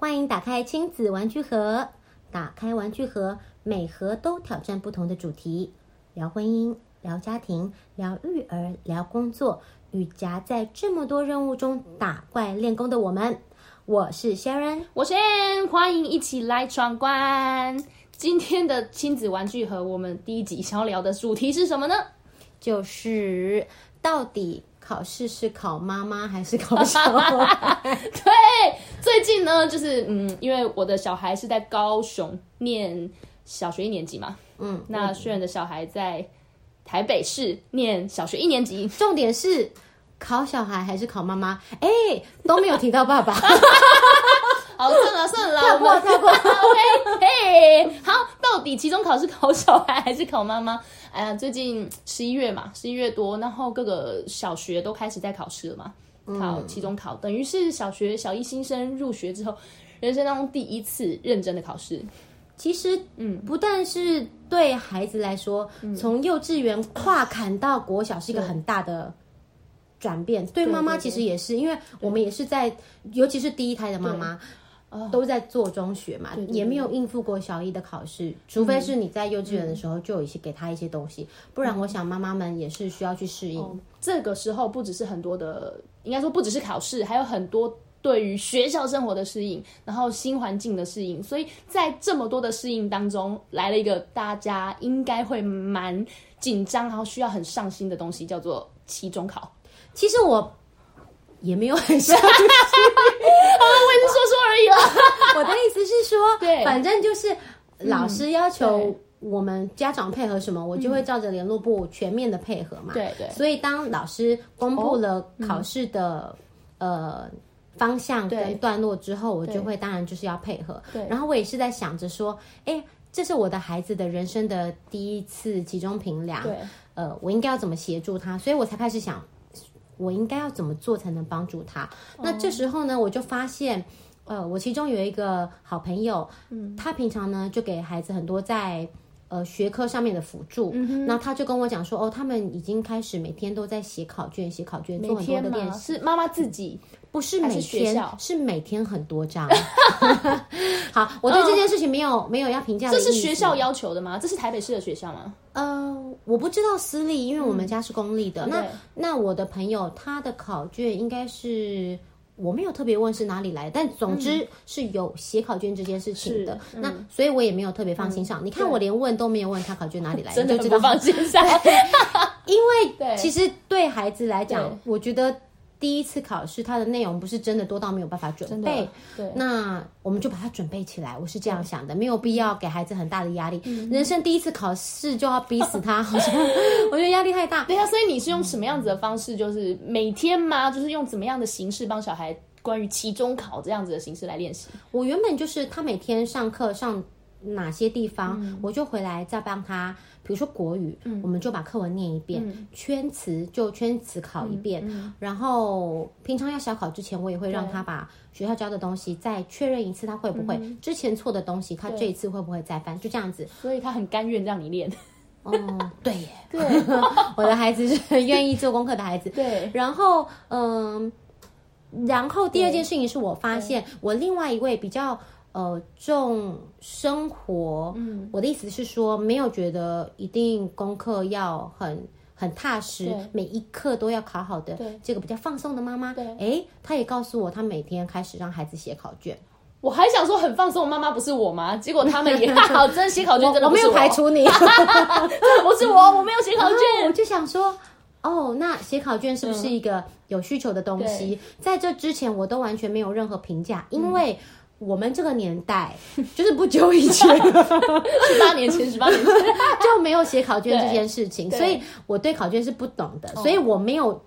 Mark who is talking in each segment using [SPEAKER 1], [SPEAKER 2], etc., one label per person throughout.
[SPEAKER 1] 欢迎打开亲子玩具盒，打开玩具盒，每盒都挑战不同的主题，聊婚姻，聊家庭，聊育儿，聊工作，与夹在这么多任务中打怪练功的我们。我是 Sharon，
[SPEAKER 2] 我是 Ann，欢迎一起来闯关。今天的亲子玩具盒，我们第一集想要聊的主题是什么呢？
[SPEAKER 1] 就是到底考试是考妈妈还是考小孩？
[SPEAKER 2] 对，最近呢，就是嗯，因为我的小孩是在高雄念小学一年级嘛，嗯，那虽然的小孩在台北市念小学一年级，
[SPEAKER 1] 重点是考小孩还是考妈妈？哎，都没有提到爸爸。
[SPEAKER 2] 好，算了算了，
[SPEAKER 1] 跳过跳过。
[SPEAKER 2] OK，嘿，好，到底期中考试考小孩还是考妈妈？哎呀，最近十一月嘛，十一月多，然后各个小学都开始在考试了嘛，考期中考，嗯、等于是小学小一新生入学之后，人生当中第一次认真的考试。
[SPEAKER 1] 其实，嗯，不但是对孩子来说，从、嗯、幼稚园跨坎到国小是一个很大的转变。对妈妈其实也是，因为我们也是在，尤其是第一胎的妈妈。都在做中学嘛，对对对，也没有应付过小一的考试，除非是你在幼稚园的时候就有一些给他一些东西，嗯、不然我想妈妈们也是需要去适应、嗯。
[SPEAKER 2] 这个时候不只是很多的，应该说不只是考试，还有很多对于学校生活的适应，然后新环境的适应。所以在这么多的适应当中，来了一个大家应该会蛮紧张，然后需要很上心的东西，叫做期中考。
[SPEAKER 1] 其实我。也没有很像，
[SPEAKER 2] 我也是说说而已了。
[SPEAKER 1] 我的意思是说，对，反正就是老师要求我们家长配合什么，我就会照着联络部全面的配合嘛。对对。所以当老师公布了考试的呃方向跟段落之后，我就会当然就是要配合。对。然后我也是在想着说，哎，这是我的孩子的人生的第一次集中评量，对，呃，我应该要怎么协助他？所以我才开始想。我应该要怎么做才能帮助他？那这时候呢，我就发现，呃，我其中有一个好朋友，嗯，他平常呢就给孩子很多在呃学科上面的辅助，嗯那，他就跟我讲说，哦，他们已经开始每天都在写考卷，写考卷，做很多的练习。
[SPEAKER 2] 是妈妈自己。
[SPEAKER 1] 不是每天，是，是每天很多张。好，我对这件事情没有、嗯、没有要评价。
[SPEAKER 2] 这是学校要求的吗？这是台北市的学校吗？
[SPEAKER 1] 呃，我不知道私立，因为我们家是公立的。嗯、那那我的朋友他的考卷应该是我没有特别问是哪里来，但总之是有写考卷这件事情的。嗯、那所以我也没有特别放心上。嗯、你看我连问都没有问他考卷哪里来的 就知道
[SPEAKER 2] 放心上。
[SPEAKER 1] 因为其实对孩子来讲，我觉得。第一次考试，它的内容不是真的多到没有办法准备，对，那我们就把它准备起来。我是这样想的，没有必要给孩子很大的压力。嗯、人生第一次考试就要逼死他，好像 我觉得压力太大。
[SPEAKER 2] 对啊，所以你是用什么样子的方式？就是每天吗？就是用怎么样的形式帮小孩关于期中考这样子的形式来练习？
[SPEAKER 1] 我原本就是他每天上课上哪些地方，嗯、我就回来再帮他。比如说国语，嗯、我们就把课文念一遍，嗯、圈词就圈词考一遍，然后平常要小考之前，我也会让他把学校教的东西再确认一次，他会不会、嗯、之前错的东西，他这一次会不会再翻，就这样子。
[SPEAKER 2] 所以他很甘愿让你练。
[SPEAKER 1] 哦，对耶，对，我的孩子是很愿意做功课的孩子。对，然后嗯，然后第二件事情是我发现我另外一位比较。呃，重生活，嗯，我的意思是说，没有觉得一定功课要很很踏实，每一课都要考好的，对。这个比较放松的妈妈，对，哎，她也告诉我，她每天开始让孩子写考卷。
[SPEAKER 2] 我还想说很放松的妈妈不是我吗？结果他们也好，真写考卷 真的我，
[SPEAKER 1] 我没有排除你，
[SPEAKER 2] 不是我，我没有写考卷，
[SPEAKER 1] 我就想说，哦，那写考卷是不是一个有需求的东西？嗯、在这之前，我都完全没有任何评价，因为。嗯我们这个年代，就是不久以前，
[SPEAKER 2] 十八年前，十八年前
[SPEAKER 1] 就没有写考卷这件事情，所以我对考卷是不懂的，所以我没有，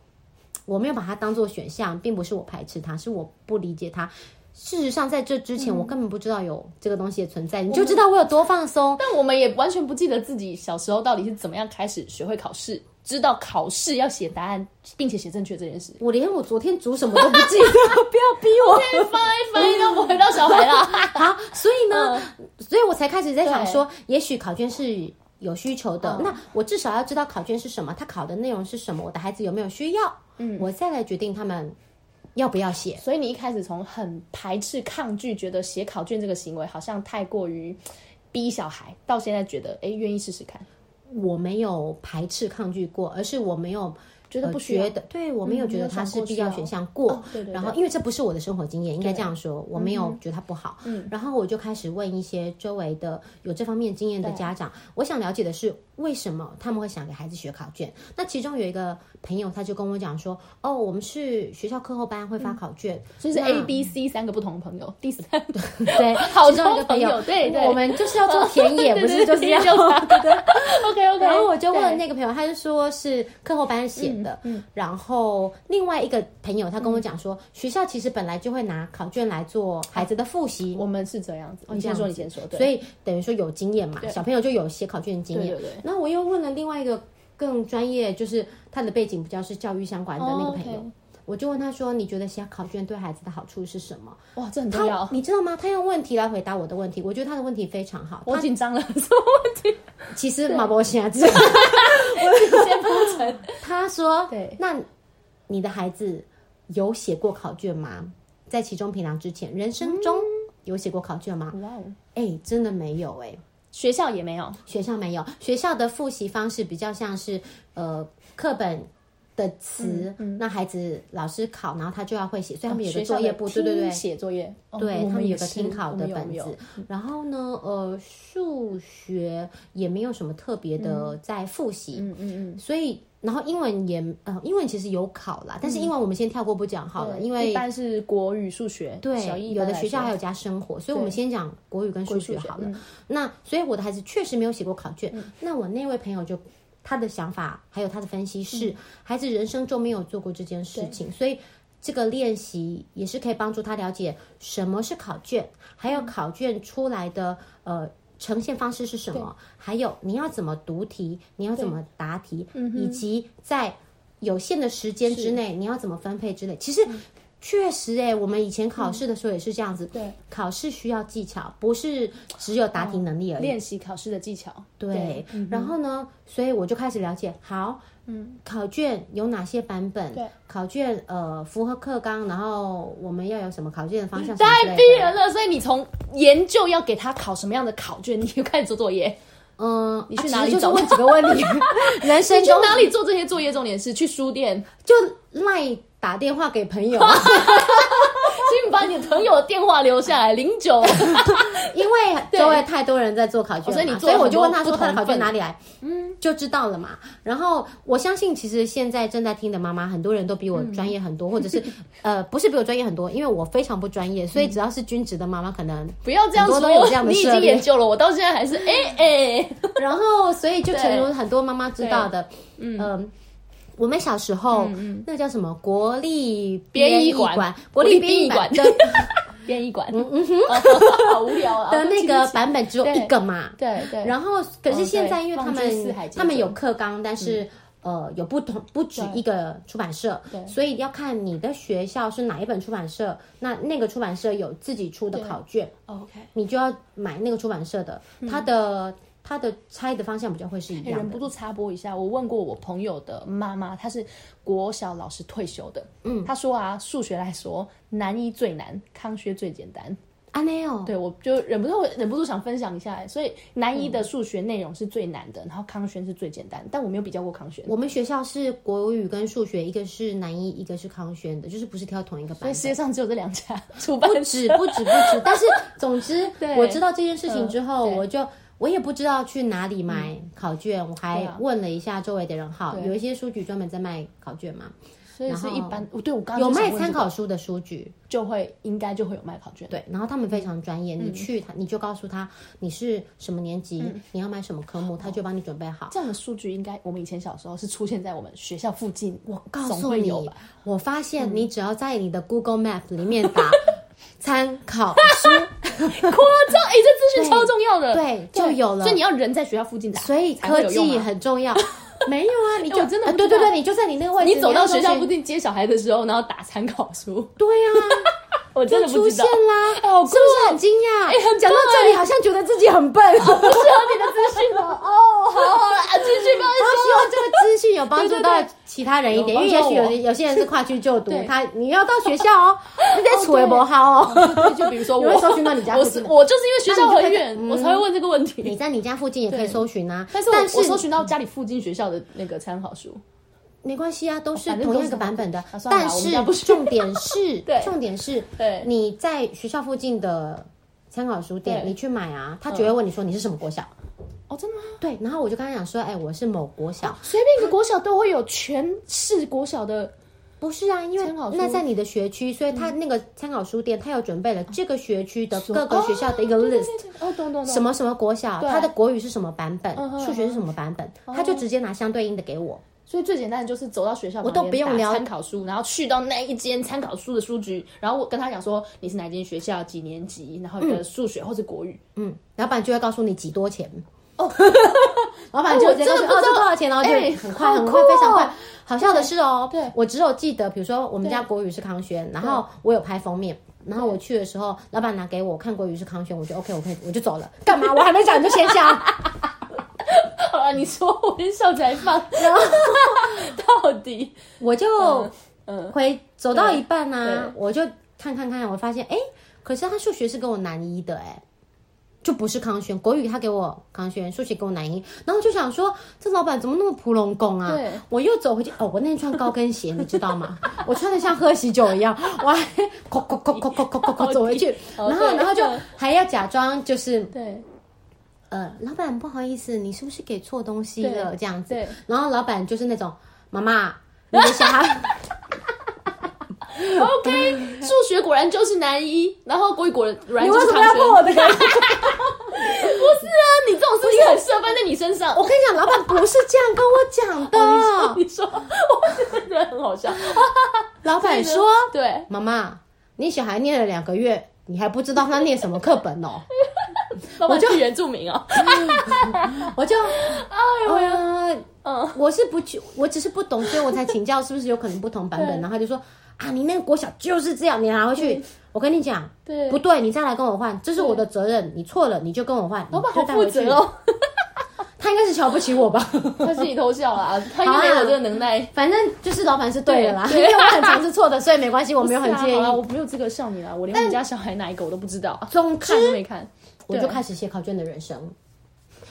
[SPEAKER 1] 我没有把它当做选项，并不是我排斥它，是我不理解它。事实上，在这之前，我根本不知道有这个东西的存在，你就知道我有多放松。
[SPEAKER 2] 但我们也完全不记得自己小时候到底是怎么样开始学会考试。知道考试要写答案，并且写正确这件事，
[SPEAKER 1] 我连我昨天煮什么都不记得，不要逼我。
[SPEAKER 2] fine，fine，那我回到小孩了。
[SPEAKER 1] 好，所以呢，所以我才开始在想说，也许考卷是有需求的，那我至少要知道考卷是什么，他考的内容是什么，我的孩子有没有需要？嗯，我再来决定他们要不要写？
[SPEAKER 2] 所以你一开始从很排斥、抗拒，觉得写考卷这个行为好像太过于逼小孩，到现在觉得哎，愿意试试看。
[SPEAKER 1] 我没有排斥、抗拒过，而是我没有。觉得不觉得，对，我没有觉得它是必要选项过。然后，因为这不是我的生活经验，应该这样说，我没有觉得它不好。嗯，然后我就开始问一些周围的有这方面经验的家长，我想了解的是为什么他们会想给孩子学考卷。那其中有一个朋友，他就跟我讲说：“哦，我们是学校课后班会发考卷，
[SPEAKER 2] 就是 A、B、C 三个不同的朋友，第三
[SPEAKER 1] 对对，好多个朋友，对对，我们就是要做田野，不是就是要对对。OK OK。然后我就问那个朋友，他就说是课后班写。的，嗯，然后另外一个朋友他跟我讲说，学校其实本来就会拿考卷来做孩子的复习，
[SPEAKER 2] 我们是这样子。你先说，你先说。
[SPEAKER 1] 对所以等于说有经验嘛，小朋友就有写考卷的经验。对对。那我又问了另外一个更专业，就是他的背景比较是教育相关的那个朋友，我就问他说：“你觉得写考卷对孩子的好处是什么？”
[SPEAKER 2] 哇，这很重要，
[SPEAKER 1] 你知道吗？他用问题来回答我的问题，我觉得他的问题非常好。
[SPEAKER 2] 我紧张了，什么问题？
[SPEAKER 1] 其实马博先生。他说：“对，那你的孩子有写过考卷吗？在其中评量之前，人生中有写过考卷吗？哇哦，哎，真的没有哎，
[SPEAKER 2] 学校也没有，
[SPEAKER 1] 学校没有，学校的复习方式比较像是呃课本的词，那孩子老师考，然后他就要会写，所以他们有个作业簿，对对对，
[SPEAKER 2] 写作业，
[SPEAKER 1] 对他们有个听考的本子。然后呢，呃，数学也没有什么特别的在复习，嗯嗯嗯，所以。”然后英文也呃，英文其实有考啦，但是英文我们先跳过不讲好了，因为
[SPEAKER 2] 一般是国语、数学。
[SPEAKER 1] 对，有的学校还有加生活，所以我们先讲国语跟数学好了。那所以我的孩子确实没有写过考卷。那我那位朋友就他的想法还有他的分析是，孩子人生中没有做过这件事情，所以这个练习也是可以帮助他了解什么是考卷，还有考卷出来的呃。呈现方式是什么？还有你要怎么读题，你要怎么答题，以及在有限的时间之内你要怎么分配之类。其实确实、欸，哎，我们以前考试的时候也是这样子。对，考试需要技巧，不是只有答题能力而已。
[SPEAKER 2] 练习考试的技巧。
[SPEAKER 1] 对，然后呢，所以我就开始了解。好。嗯，考卷有哪些版本？对，考卷呃符合课纲，然后我们要有什么考卷的方向？
[SPEAKER 2] 太逼人了！所以你从研究要给他考什么样的考卷，你就开始做作业。嗯，你去哪里找？问几个问题。人生 去哪里做这些作业？重点是去书店，
[SPEAKER 1] 就赖打电话给朋友。
[SPEAKER 2] 请你把你的朋友的电话留下来，零九。
[SPEAKER 1] 因为周围太多人在做考卷，所以你，所以我就问他说他的考卷哪里来，嗯，就知道了嘛。然后我相信，其实现在正在听的妈妈，很多人都比我专业很多，或者是 呃，不是比我专业很多，因为我非常不专业，所以只要是均值的妈妈，可能
[SPEAKER 2] 不要这样说。你已经研究了，我到现在还是哎哎。
[SPEAKER 1] 然后，所以就成如很多妈妈知道的，嗯。我们小时候，那个叫什么？国立编译馆，国立编译馆的
[SPEAKER 2] 编译馆，
[SPEAKER 1] 嗯嗯哼，
[SPEAKER 2] 好无聊啊！
[SPEAKER 1] 的那个版本只有一个嘛，
[SPEAKER 2] 对对。
[SPEAKER 1] 然后，可是现在因为他们他们有课纲，但是呃有不同不止一个出版社，所以要看你的学校是哪一本出版社，那那个出版社有自己出的考卷，OK，你就要买那个出版社的，它的。他的猜的方向比较会是一样的。
[SPEAKER 2] 忍不住插播一下，我问过我朋友的妈妈，她是国小老师退休的。嗯，她说啊，数学来说，南一最难，康轩最简单。
[SPEAKER 1] 啊，没有。
[SPEAKER 2] 对，我就忍不住忍不住想分享一下。所以南一的数学内容是最难的，然后康轩是最简单。但我没有比较过康轩。
[SPEAKER 1] 我们学校是国语跟数学，一个是南一，一个是康轩的，就是不是挑同一个班。
[SPEAKER 2] 所以世界上只有这两家出版，
[SPEAKER 1] 不止不止不止。但是总之，我知道这件事情之后，我就。我也不知道去哪里买考卷，我还问了一下周围的人，好，有一些书局专门在卖考卷嘛，
[SPEAKER 2] 所以是一般。对，我刚
[SPEAKER 1] 有卖参考书的书局，
[SPEAKER 2] 就会应该就会有卖考卷。
[SPEAKER 1] 对，然后他们非常专业，你去他你就告诉他你是什么年级，你要买什么科目，他就帮你准备好。
[SPEAKER 2] 这样的数据应该我们以前小时候是出现在我们学校附近。
[SPEAKER 1] 我告诉你，我发现你只要在你的 Google Map 里面打。参考书，夸张！哎，这
[SPEAKER 2] 资讯超重要的，
[SPEAKER 1] 对，就有了。
[SPEAKER 2] 所以你要人在学校附近打，
[SPEAKER 1] 所以科技很重要。没有啊，你就真的对对对，你就在你那个位置，
[SPEAKER 2] 你走到学校附近接小孩的时候，然后打参考书。
[SPEAKER 1] 对呀，
[SPEAKER 2] 我真的出现
[SPEAKER 1] 啦，是不是很惊讶？哎，讲到这里好像觉得自己很笨，不适合你的资讯了。哦，好好了，继续吧。希望这个资讯有帮助到。其他人一点，因为也许有有些人是跨区就读，他你要到学校哦，你得处为不好哦。
[SPEAKER 2] 就比如说我，
[SPEAKER 1] 会搜寻到你家附
[SPEAKER 2] 近，我就是因为学校很远，我才会问这个问题。
[SPEAKER 1] 你在你家附近也可以搜寻啊，
[SPEAKER 2] 但是我搜寻到家里附近学校的那个参考书。
[SPEAKER 1] 没关系啊，都是同样一个版本的。啊、但是重点是，对重点是，对你在学校附近的参考书店，你去买啊，他只会问你说你是什么国小。
[SPEAKER 2] 哦，真的吗？
[SPEAKER 1] 对，然后我就跟他讲说，哎，我是某国小，
[SPEAKER 2] 随便一个国小都会有全市国小的，
[SPEAKER 1] 不是啊？因为那在你的学区，所以他那个参考书店，他有准备了这个学区的各个学校的一个 list。
[SPEAKER 2] 哦，懂懂懂。
[SPEAKER 1] 什么什么国小，他的国语是什么版本，数学是什么版本，他就直接拿相对应的给我。
[SPEAKER 2] 所以最简单的就是走到学校，我都不用聊参考书，然后去到那一间参考书的书局，然后我跟他讲说你是哪间学校几年级，然后你的数学或是国语，
[SPEAKER 1] 嗯，老板就会告诉你几多钱哦，老板就直接告诉你哦，这多少钱，然后就很快很快非常快。好笑的是哦，对，我只有记得，比如说我们家国语是康轩，然后我有拍封面，然后我去的时候，老板拿给我看国语是康轩，我就 OK，我可以我就走了。干嘛？我还没讲你就先下。
[SPEAKER 2] 你说我先笑起来放，然后 到底。
[SPEAKER 1] 我就嗯回走到一半呢，我就看看看，我发现哎，可是他数学是跟我男一的哎，就不是康轩，国语他给我康轩，数学给我男一，然后就想说这老板怎么那么普龙工啊？我又走回去哦，我那天穿高跟鞋，你知道吗？我穿的像喝喜酒一样，我还 走回去，然后然后就还要假装就是对。呃，老板不好意思，你是不是给错东西了？这样子，然后老板就是那种妈妈，你的小孩，
[SPEAKER 2] OK，数学果然就是男一，然后国语果然
[SPEAKER 1] 你为什么要破我的梗？不是
[SPEAKER 2] 啊，你这种事情很适合放在你身上。
[SPEAKER 1] 我跟你讲，老板不是这样跟我讲的。
[SPEAKER 2] 你说，我觉得很好笑。
[SPEAKER 1] 老板说，对，妈妈，你小孩念了两个月，你还不知道他念什么课本哦。
[SPEAKER 2] 我就原住民哦，
[SPEAKER 1] 我就 哎呦呀，嗯，我是不去，我只是不懂，所以我才请教是不是有可能不同版本。然后他就说啊，你那个国小就是这样，你拿回去，我跟你讲，对，不对，你再来跟我换，这是我的责任，你错了你就跟我换，
[SPEAKER 2] 老板好负责哦。
[SPEAKER 1] 他应该是瞧不起我吧？
[SPEAKER 2] 他自己偷笑啊，他应该没有这个能耐。
[SPEAKER 1] 反正就是老板是对的啦，因为我很常是错的，所以没关系，我没有很介意。
[SPEAKER 2] 我没有资格笑你啦，我连你家小孩哪一个我都不知道，总看都没看。
[SPEAKER 1] 我就开始写考卷的人生，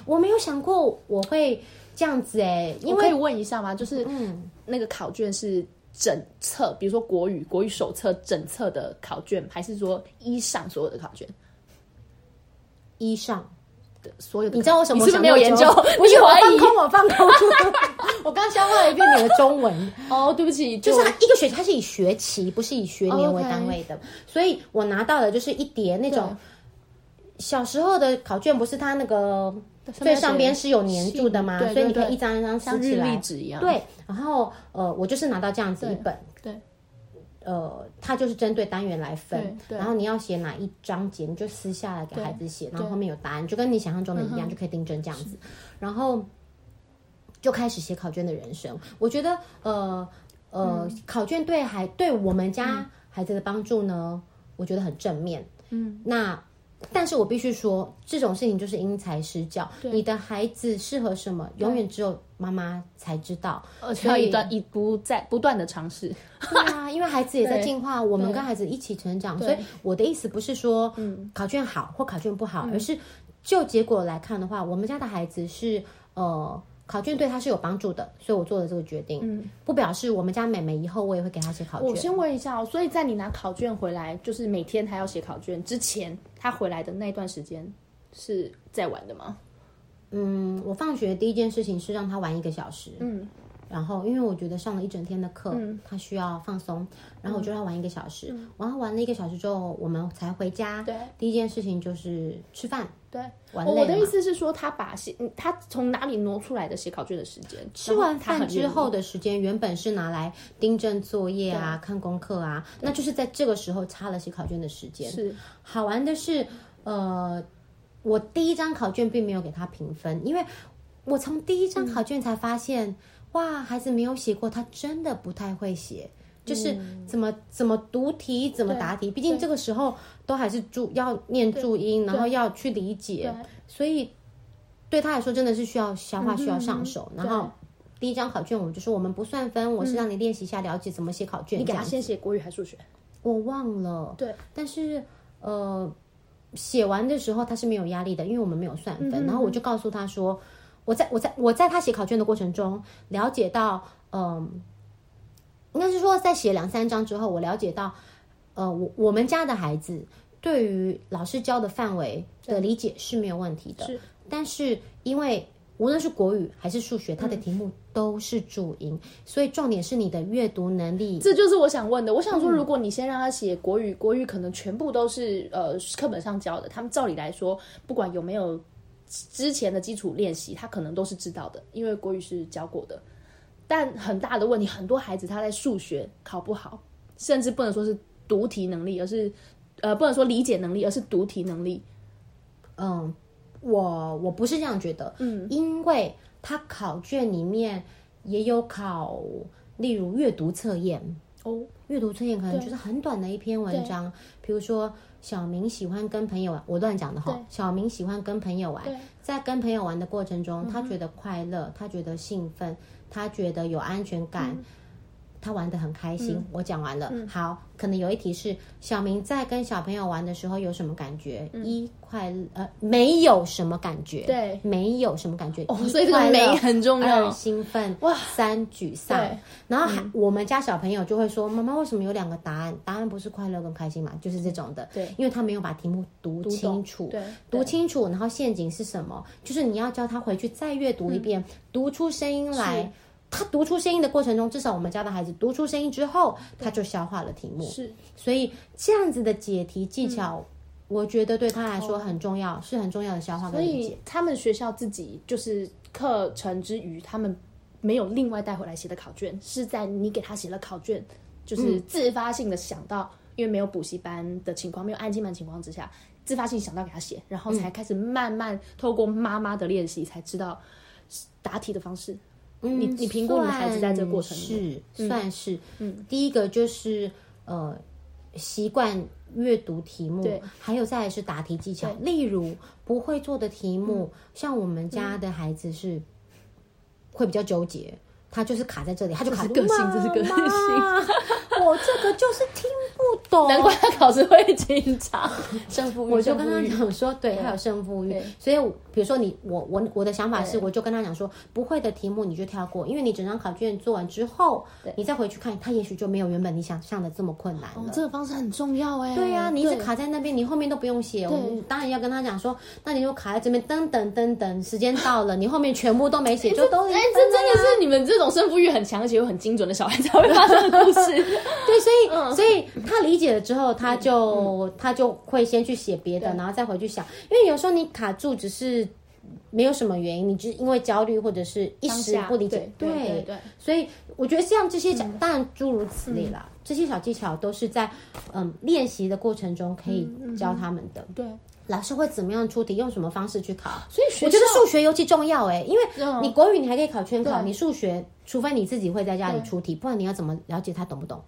[SPEAKER 1] 我没有想过我会这样子哎，因为
[SPEAKER 2] 可以问一下吗？就是嗯，那个考卷是整册，比如说国语国语手册整册的考卷，还是说一上所有的考卷？
[SPEAKER 1] 一上
[SPEAKER 2] 的所有的，
[SPEAKER 1] 你知道我什么？
[SPEAKER 2] 你是不是没有研究？
[SPEAKER 1] 不是我放空，我放空。我刚消化了一遍你的中文
[SPEAKER 2] 哦，对不起，
[SPEAKER 1] 就是一个学期，它是以学期不是以学年为单位的，所以我拿到的就是一叠那种。小时候的考卷不是它那个最上边是有粘住的吗？所以你可以一张一张撕起来，
[SPEAKER 2] 像日历纸一样。
[SPEAKER 1] 对，然后呃，我就是拿到这样子一本，对，呃，它就是针对单元来分，然后你要写哪一章节，你就撕下来给孩子写，然后后面有答案，就跟你想象中的一样，就可以订正这样子，然后就开始写考卷的人生。我觉得呃呃，考卷对孩对我们家孩子的帮助呢，我觉得很正面。嗯，那。但是我必须说，这种事情就是因材施教。对你的孩子适合什么，永远只有妈妈才知道。
[SPEAKER 2] 而且要一段一不在不断的尝试。
[SPEAKER 1] 对啊，因为孩子也在 进化，我们跟孩子一起成长。所以我的意思不是说，考卷好或考卷不好，嗯、而是就结果来看的话，我们家的孩子是呃。考卷对他是有帮助的，所以我做了这个决定。嗯，不表示我们家妹妹以后我也会给她写考卷。
[SPEAKER 2] 我先问一下哦，所以在你拿考卷回来，就是每天他要写考卷之前，他回来的那段时间是在玩的吗？
[SPEAKER 1] 嗯，我放学第一件事情是让他玩一个小时。嗯。然后，因为我觉得上了一整天的课，嗯、他需要放松，然后我就让他玩一个小时。嗯、然后玩了一个小时之后，我们才回家。对，第一件事情就是吃饭。对，玩累了。我
[SPEAKER 2] 的意思是说，他把写，他从哪里挪出来的写考卷的时间？
[SPEAKER 1] 吃完饭之后的时间，原本是拿来订正作业啊、看功课啊，那就是在这个时候插了写考卷的时间。是，好玩的是，呃，我第一张考卷并没有给他评分，因为我从第一张考卷才发现。嗯哇，孩子没有写过，他真的不太会写，就是怎么怎么读题，怎么答题。毕竟这个时候都还是注要念注音，然后要去理解，所以对他来说真的是需要消化，需要上手。然后第一张考卷，我们就说我们不算分，我是让你练习一下，了解怎么写考卷。
[SPEAKER 2] 你给他先写国语还是数学？
[SPEAKER 1] 我忘了。
[SPEAKER 2] 对，
[SPEAKER 1] 但是呃，写完的时候他是没有压力的，因为我们没有算分。然后我就告诉他说，我在我在我在他写考卷的过程中了解到，嗯，应该是说在写两三章之后，我了解到，呃，我我们家的孩子对于老师教的范围的理解是没有问题的。是，但是因为。无论是国语还是数学，它的题目都是注音，嗯、所以重点是你的阅读能力。
[SPEAKER 2] 这就是我想问的。我想说，如果你先让他写国语，嗯、国语可能全部都是呃课本上教的，他们照理来说，不管有没有之前的基础练习，他可能都是知道的，因为国语是教过的。但很大的问题，很多孩子他在数学考不好，甚至不能说是读题能力，而是呃不能说理解能力，而是读题能力。
[SPEAKER 1] 嗯。我我不是这样觉得，嗯，因为他考卷里面也有考，例如阅读测验哦，阅读测验可能就是很短的一篇文章，比如说小明喜欢跟朋友玩，我乱讲的哈，小明喜欢跟朋友玩，在跟朋友玩的过程中，他觉得快乐，他觉得兴奋，他觉得有安全感。他玩的很开心，嗯、我讲完了。嗯、好，可能有一题是小明在跟小朋友玩的时候有什么感觉？嗯、一快乐呃，没有什么感觉，
[SPEAKER 2] 对，
[SPEAKER 1] 没有什么感觉。
[SPEAKER 2] 哦，所以这个没很重要。
[SPEAKER 1] 二兴奋哇，三沮丧。对然后还、嗯、我们家小朋友就会说：“妈妈为什么有两个答案？答案不是快乐跟开心嘛？就是这种的。”对，因为他没有把题目读清楚，对，读清楚，然后陷阱是什么？就是你要教他回去再阅读一遍，嗯、读出声音来。他读出声音的过程中，至少我们家的孩子读出声音之后，他就消化了题目。是，所以这样子的解题技巧，我觉得对他来说很重要，是很重要的消化跟理解。所以
[SPEAKER 2] 他们学校自己就是课程之余，他们没有另外带回来写的考卷，是在你给他写了考卷，就是自发性的想到，因为没有补习班的情况，没有安亲班情况之下，自发性想到给他写，然后才开始慢慢透过妈妈的练习，才知道答题的方式。嗯，你你评估你的孩子在这个过程
[SPEAKER 1] 是算是，嗯，第一个就是呃习惯阅读题目，对，还有再来是答题技巧。例如不会做的题目，像我们家的孩子是会比较纠结，他就是卡在这里，他就卡
[SPEAKER 2] 个性，这是个性。
[SPEAKER 1] 我这个就是听。不懂，
[SPEAKER 2] 难怪他考试会紧张。胜负欲，
[SPEAKER 1] 我就跟他讲说，对，他有胜负欲。所以，比如说你，我，我，我的想法是，我就跟他讲说，不会的题目你就跳过，因为你整张考卷做完之后，你再回去看，他也许就没有原本你想象的这么困难了。
[SPEAKER 2] 这个方式很重要哎。
[SPEAKER 1] 对呀，你一直卡在那边，你后面都不用写。我们当然要跟他讲说，那你就卡在这边，等等等等，时间到了，你后面全部都没写，就都哎，
[SPEAKER 2] 这真的是你们这种胜负欲很强而且又很精准的小孩才会发生的故事。
[SPEAKER 1] 对，所以，所以他理解了之后，他就他就会先去写别的，然后再回去想。因为有时候你卡住，只是没有什么原因，你就因为焦虑或者是一时不理解。对对对。所以我觉得像这些讲，当然诸如此类啦，这些小技巧都是在嗯练习的过程中可以教他们的。对，老师会怎么样出题，用什么方式去考？所以我觉得数学尤其重要哎，因为你国语你还可以考圈考，你数学除非你自己会在家里出题，不然你要怎么了解他懂不懂？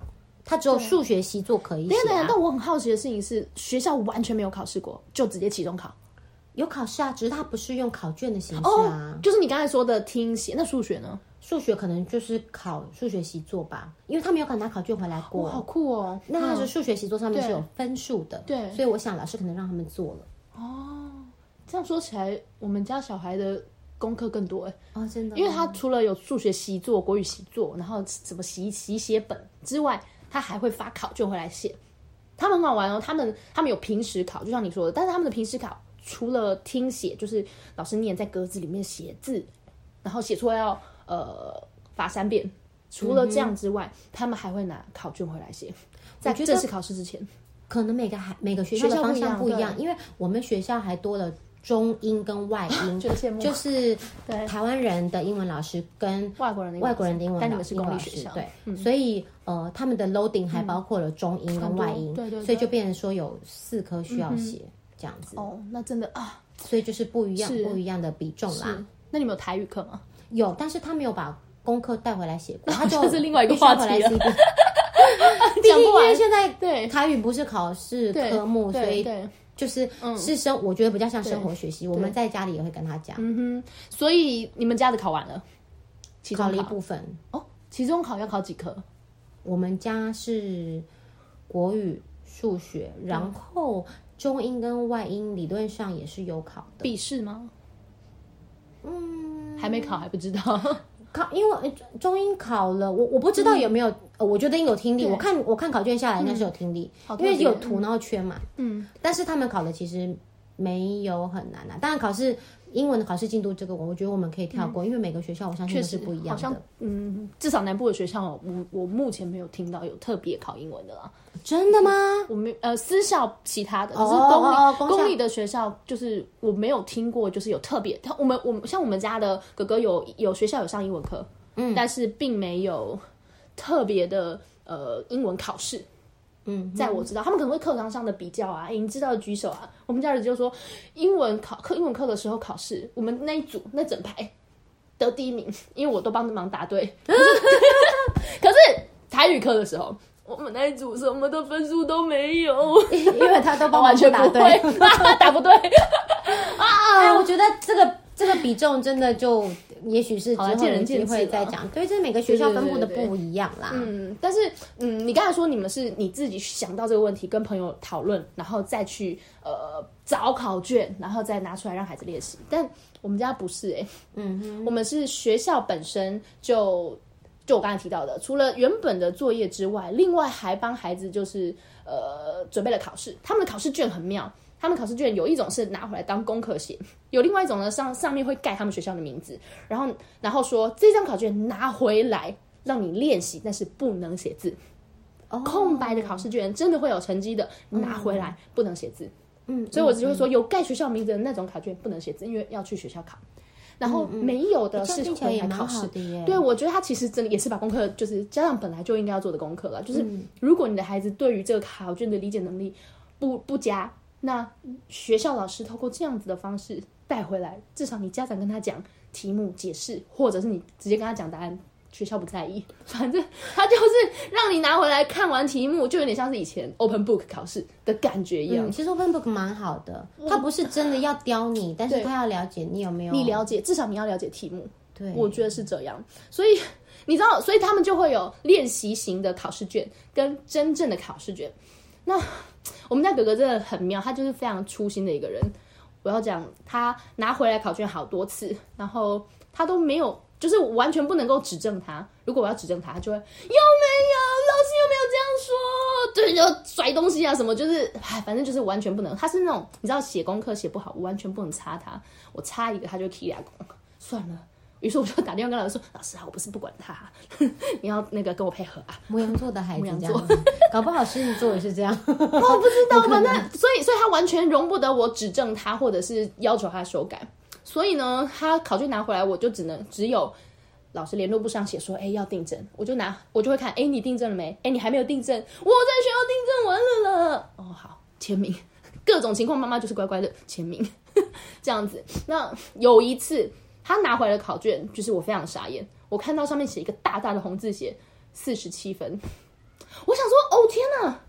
[SPEAKER 1] 他只有数学习作可以写、啊。对，
[SPEAKER 2] 但我很好奇的事情是，学校完全没有考试过，就直接期中考。
[SPEAKER 1] 有考试啊，只是他不是用考卷的形式啊。
[SPEAKER 2] 哦、就是你刚才说的听写，那数学呢？
[SPEAKER 1] 数学可能就是考数学习作吧，因为他没有考拿考卷回来过。
[SPEAKER 2] 好酷哦！
[SPEAKER 1] 那他是数学习作上面是有分数的，对，所以我想老师可能让他们做了。
[SPEAKER 2] 哦，这样说起来，我们家小孩的功课更多哎。
[SPEAKER 1] 哦，真的，
[SPEAKER 2] 因为他除了有数学习作、国语习作，然后什么习习写本之外。他还会发考卷回来写，他们很好玩哦。他们他们有平时考，就像你说的，但是他们的平时考除了听写，就是老师念在格子里面写字，然后写出来要呃罚三遍。除了这样之外，嗯、他们还会拿考卷回来写，在正式考试之前。
[SPEAKER 1] 可能每个孩每个学校的方向不一样因为我们学校还多了。中英跟外英，就是台湾人的英文老师跟外国人的外国人的英文老师，但你们是公立学校，对，所以呃，他们的 loading 还包括了中英跟外英，对对，所以就变成说有四科需要写这样子。
[SPEAKER 2] 哦，那真的啊，
[SPEAKER 1] 所以就是不一样不一样的比重啦。
[SPEAKER 2] 那你们有台语课吗？
[SPEAKER 1] 有，但是他没有把功课带回来写过，他
[SPEAKER 2] 就是另外一个话题了。
[SPEAKER 1] 毕竟因为现在对。台语不是考试科目，所以。就是是生，我觉得比较像生活学习。我们在家里也会跟他讲。嗯哼，
[SPEAKER 2] 所以你们家的考完了？
[SPEAKER 1] 考了一部分
[SPEAKER 2] 哦。期中考要考几科？
[SPEAKER 1] 我们家是国语、数学，然后中英跟外英理论上也是有考的。
[SPEAKER 2] 笔试吗？嗯，还没考，还不知道。
[SPEAKER 1] 考，因为中英考了，我我不知道有没有，嗯、我觉得应有听力。我看我看考卷下来应该是有听力，嗯、因为有图然后圈嘛。嗯，但是他们考的其实没有很难啊。当然考试。英文的考试进度，这个我我觉得我们可以跳过，嗯、因为每个学校我相信是不一样的。好像
[SPEAKER 2] 嗯，至少南部的学校，我我目前没有听到有特别考英文的啦。
[SPEAKER 1] 真的吗？
[SPEAKER 2] 我没呃私校其他的，只是公立、哦、公立的学校，就是我没有听过，就是有特别。他我们我们像我们家的哥哥有有学校有上英文课，嗯，但是并没有特别的呃英文考试。嗯，在我知道，他们可能会课堂上的比较啊，欸、你知道的举手啊。我们家人就说，英文考课英文课的时候考试，我们那一组那整排得第一名，因为我都帮着忙答对。可是，可是台语课的时候，我们那一组什么的分数都没有，
[SPEAKER 1] 因为他都帮 完
[SPEAKER 2] 全答对，答不对
[SPEAKER 1] 啊。哎，我觉得这个这个比重真的就。也许是之后有机会再讲，对，这每个学校分布的不一样啦。
[SPEAKER 2] 嗯，但是，嗯，你刚才说你们是你自己想到这个问题，跟朋友讨论，然后再去呃找考卷，然后再拿出来让孩子练习。但我们家不是哎、欸，嗯哼，我们是学校本身就就我刚才提到的，除了原本的作业之外，另外还帮孩子就是呃准备了考试，他们的考试卷很妙。他们考试卷有一种是拿回来当功课写，有另外一种呢，上上面会盖他们学校的名字，然后然后说这张考卷拿回来让你练习，但是不能写字。哦，空白的考试卷真的会有成绩的，拿回来不能写字。嗯，所以我只会说有盖学校名字的那种考卷不能写字，因为要去学校考。然后没有的是回来考试。对，我觉得他其实真的也是把功课，就是家长本来就应该要做的功课了。就是如果你的孩子对于这个考卷的理解能力不不佳。那学校老师透过这样子的方式带回来，至少你家长跟他讲题目解释，或者是你直接跟他讲答案，学校不在意，反正他就是让你拿回来看完题目，就有点像是以前 open book 考试的感觉一样。
[SPEAKER 1] 嗯，其实 open book 蛮好的，他不是真的要刁你，但是他要了解你有没有，
[SPEAKER 2] 你了解，至少你要了解题目。对，我觉得是这样。所以你知道，所以他们就会有练习型的考试卷跟真正的考试卷。那我们家哥哥真的很妙，他就是非常粗心的一个人。我要讲，他拿回来考卷好多次，然后他都没有，就是完全不能够指正他。如果我要指正他，他就会有没有老师有没有这样说？对，就甩东西啊什么，就是哎，反正就是完全不能。他是那种你知道写功课写不好，我完全不能插他，我插一个他就踢两个，算了。于是我就打电话跟老师说：“老师啊，我不是不管他，你要那个跟我配合啊。”
[SPEAKER 1] 牡羊座的孩子这样，搞不好狮子座也是这样。我
[SPEAKER 2] 不知道，反正所以所以他完全容不得我指正他，或者是要求他修改。所以呢，他考卷拿回来，我就只能只有老师联络簿上写说：“哎，要订正。”我就拿我就会看：“哎，你订正了没？哎，你还没有订正，我在学校订正完了了。”哦，好，签名。各种情况，妈妈就是乖乖的签名，这样子。那有一次。他拿回来的考卷，就是我非常傻眼。我看到上面写一个大大的红字写四十七分，我想说，哦天哪，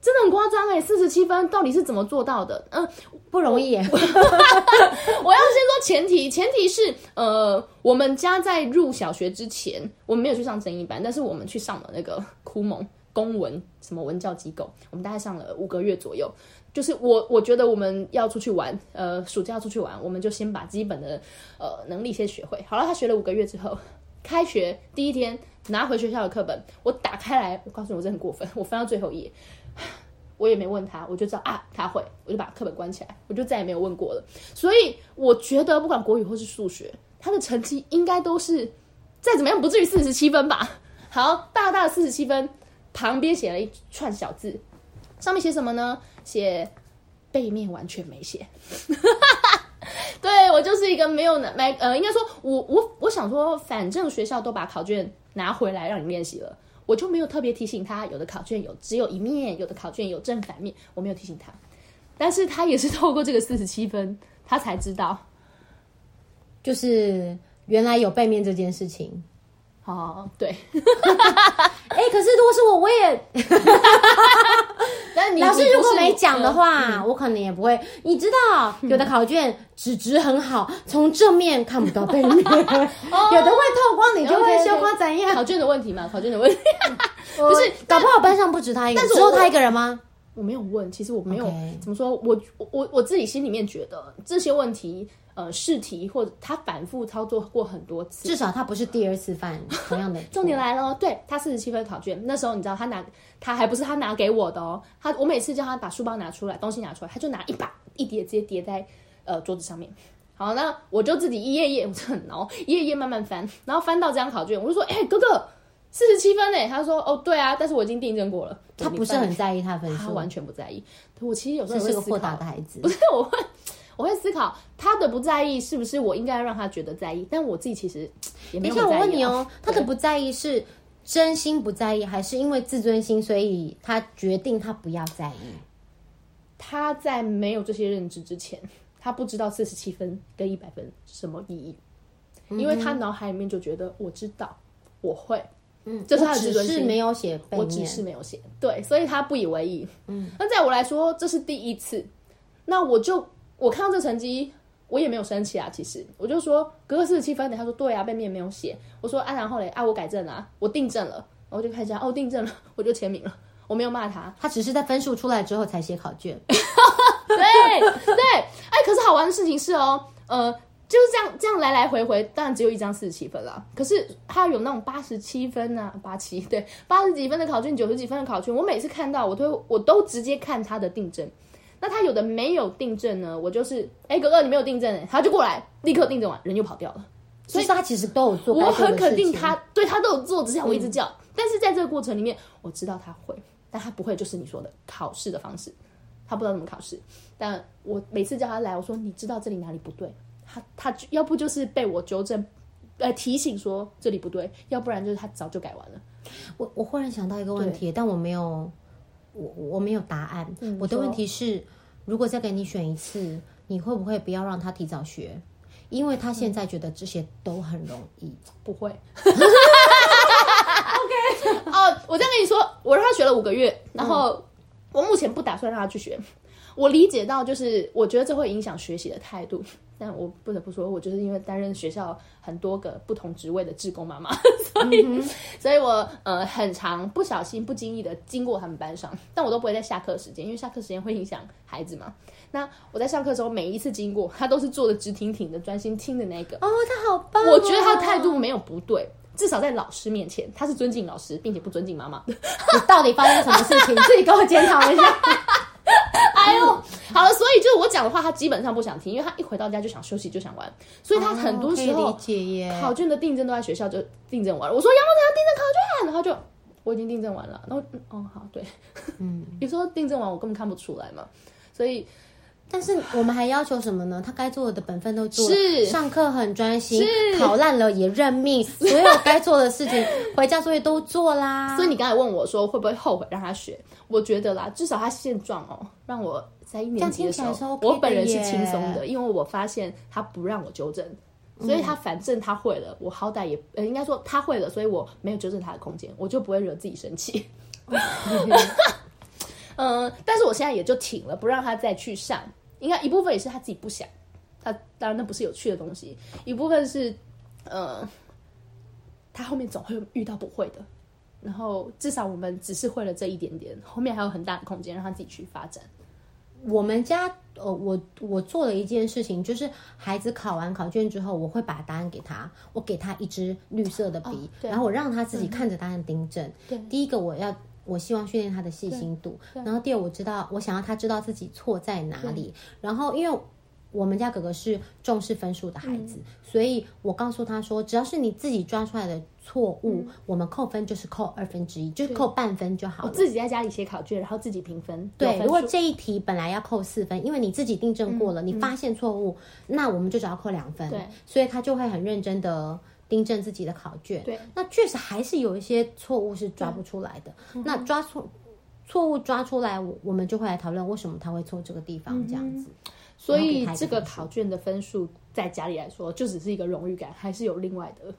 [SPEAKER 2] 真的很夸张哎！四十七分到底是怎么做到的？嗯、呃，
[SPEAKER 1] 不容易。我，我要先
[SPEAKER 2] 说前提，前提是呃，我们家在入小学之前，我们没有去上正音班，但是我们去上了那个酷蒙公文什么文教机构，我们大概上了五个月左右。就是我，我觉得我们要出去玩，呃，暑假要出去玩，我们就先把基本的呃能力先学会。好了，他学了五个月之后，开学第一天拿回学校的课本，我打开来，我告诉你，我真的很过分，我翻到最后一页，我也没问他，我就知道啊，他会，我就把课本关起来，我就再也没有问过了。所以我觉得不管国语或是数学，他的成绩应该都是再怎么样不至于四十七分吧。好，大大四十七分，旁边写了一串小字，上面写什么呢？写背面完全没写，对，我就是一个没有买呃，应该说我我我想说，反正学校都把考卷拿回来让你练习了，我就没有特别提醒他，有的考卷有只有一面，有的考卷有正反面，我没有提醒他，但是他也是透过这个四十七分，他才知道，
[SPEAKER 1] 就是原来有背面这件事情。
[SPEAKER 2] 哦，对，
[SPEAKER 1] 哎、欸，可是如果是我，我也，
[SPEAKER 2] 但
[SPEAKER 1] 老师如果没讲的话，我可能也不会。你知道，有的考卷纸质很好，从正面看不到背面，有的会透光，你就会修光怎样？
[SPEAKER 2] 考卷的问题嘛，考卷的问题。不是，
[SPEAKER 1] 搞不好班上不止他一个，只有他一个人吗？
[SPEAKER 2] 我没有问，其实我没有怎么说，我我我自己心里面觉得这些问题。呃，试题或者他反复操作过很多次，
[SPEAKER 1] 至少他不是第二次犯同样的。
[SPEAKER 2] 重点来了，对，他四十七分考卷，那时候你知道他拿，他还不是他拿给我的哦，他我每次叫他把书包拿出来，东西拿出来，他就拿一把一叠直接叠在呃桌子上面。好，那我就自己一页页，我就很挠，一页页慢慢翻，然后翻到这张考卷，我就说，哎、欸，哥哥，四十七分哎，他说，哦，对啊，但是我已经订正过了。
[SPEAKER 1] 他不是很在意他的分数，
[SPEAKER 2] 他完全不在意。我其实有时候
[SPEAKER 1] 是个豁达的孩子，
[SPEAKER 2] 不是我会。我会思考他的不在意是不是我应该让他觉得在意，但我自己其实也没有在意。
[SPEAKER 1] 等一下，我问你哦，他的不在意是真心不在意，还是因为自尊心，所以他决定他不要在意？
[SPEAKER 2] 他在没有这些认知之前，他不知道四十七分跟一百分什么意义，因为他脑海里面就觉得我知道我会，嗯，这是他的自尊心，
[SPEAKER 1] 没有写，
[SPEAKER 2] 我只是没有写，对，所以他不以为意。嗯，那在我来说，这是第一次，那我就。我看到这成绩，我也没有生气啊。其实我就说，哥哥四十七分，他说对啊，背面没有写。我说啊，然后嘞，啊，我改正了啊，我订正了，我就看一下，哦，订正了，我就签名了。我没有骂他，
[SPEAKER 1] 他只是在分数出来之后才写考卷。
[SPEAKER 2] 对对，哎，可是好玩的事情是哦，呃，就是这样这样来来回回，当然只有一张四十七分了。可是他有那种八十七分啊，八七对，八十几分的考卷，九十几分的考卷，我每次看到我都我都直接看他的订正。那他有的没有订正呢？我就是，哎、欸，哥哥，你没有订正，哎，他就过来立刻订正完，人就跑掉了。
[SPEAKER 1] 所以他其实都有做，
[SPEAKER 2] 我很肯定他对他都有做，只是我一直叫。嗯、但是在这个过程里面，我知道他会，但他不会，就是你说的考试的方式，他不知道怎么考试。但我每次叫他来，我说你知道这里哪里不对，他他要不就是被我纠正，呃，提醒说这里不对，要不然就是他早就改完了。
[SPEAKER 1] 我我忽然想到一个问题，但我没有。我我没有答案，嗯、我的问题是，如果再给你选一次，你会不会不要让他提早学？因为他现在觉得这些都很容易，
[SPEAKER 2] 嗯、不会。OK，哦，我这样跟你说，我让他学了五个月，然后我目前不打算让他去学。我理解到，就是我觉得这会影响学习的态度，但我不得不说，我就是因为担任学校很多个不同职位的志工妈妈，所以，嗯、所以我呃很常不小心、不经意的经过他们班上，但我都不会在下课时间，因为下课时间会影响孩子嘛。那我在上课的时候，每一次经过，他都是坐的直挺挺的，专心听的那个。
[SPEAKER 1] 哦，他好棒，哦！
[SPEAKER 2] 我觉得他的态度没有不对，至少在老师面前，他是尊敬老师，并且不尊敬妈妈。
[SPEAKER 1] 你到底发生什么事情？你自己给我检讨一下。
[SPEAKER 2] 哎呦，好了，所以就是我讲的话，他基本上不想听，因为他一回到家就想休息，就想玩，所以他很多时候考卷的订正都在学校就订正完了。我说杨梦婷订正考卷，然后就我已经订正完了，然后嗯哦好对，嗯，有时候订正完我根本看不出来嘛，所以。
[SPEAKER 1] 但是我们还要求什么呢？他该做的本分都做了，是上课很专心，是考烂了也认命，所有该做的事情，回家作业都做啦。
[SPEAKER 2] 所以你刚才问我说会不会后悔让他学？我觉得啦，至少他现状哦，让我在一年级的时候，OK、我本人是轻松的，因为我发现他不让我纠正，所以他反正他会了，我好歹也呃应该说他会了，所以我没有纠正他的空间，我就不会惹自己生气。嗯，但是我现在也就停了，不让他再去上。应该一部分也是他自己不想，他当然那不是有趣的东西。一部分是，呃，他后面总会遇到不会的。然后至少我们只是会了这一点点，后面还有很大的空间让他自己去发展。
[SPEAKER 1] 我们家，呃，我我做了一件事情，就是孩子考完考卷之后，我会把答案给他，我给他一支绿色的笔，哦、然后我让他自己看着答案订正。对，第一个我要。我希望训练他的细心度，然后第二，我知道我想要他知道自己错在哪里。然后，因为我们家哥哥是重视分数的孩子，嗯、所以我告诉他说，只要是你自己抓出来的错误，嗯、我们扣分就是扣二分之一，就是扣半分就好了。我
[SPEAKER 2] 自己在家里写考卷，然后自己评分。
[SPEAKER 1] 对，如果这一题本来要扣四分，因为你自己订正过了，嗯、你发现错误，嗯、那我们就只要扣两分。对，所以他就会很认真的。订正自己的考卷，对，那确实还是有一些错误是抓不出来的。嗯、那抓错错误抓出来，我我们就会来讨论为什么他会错这个地方，这样子。嗯、
[SPEAKER 2] 所以这个考卷的分数在家里来说，就只是一个荣誉感，还是有另外的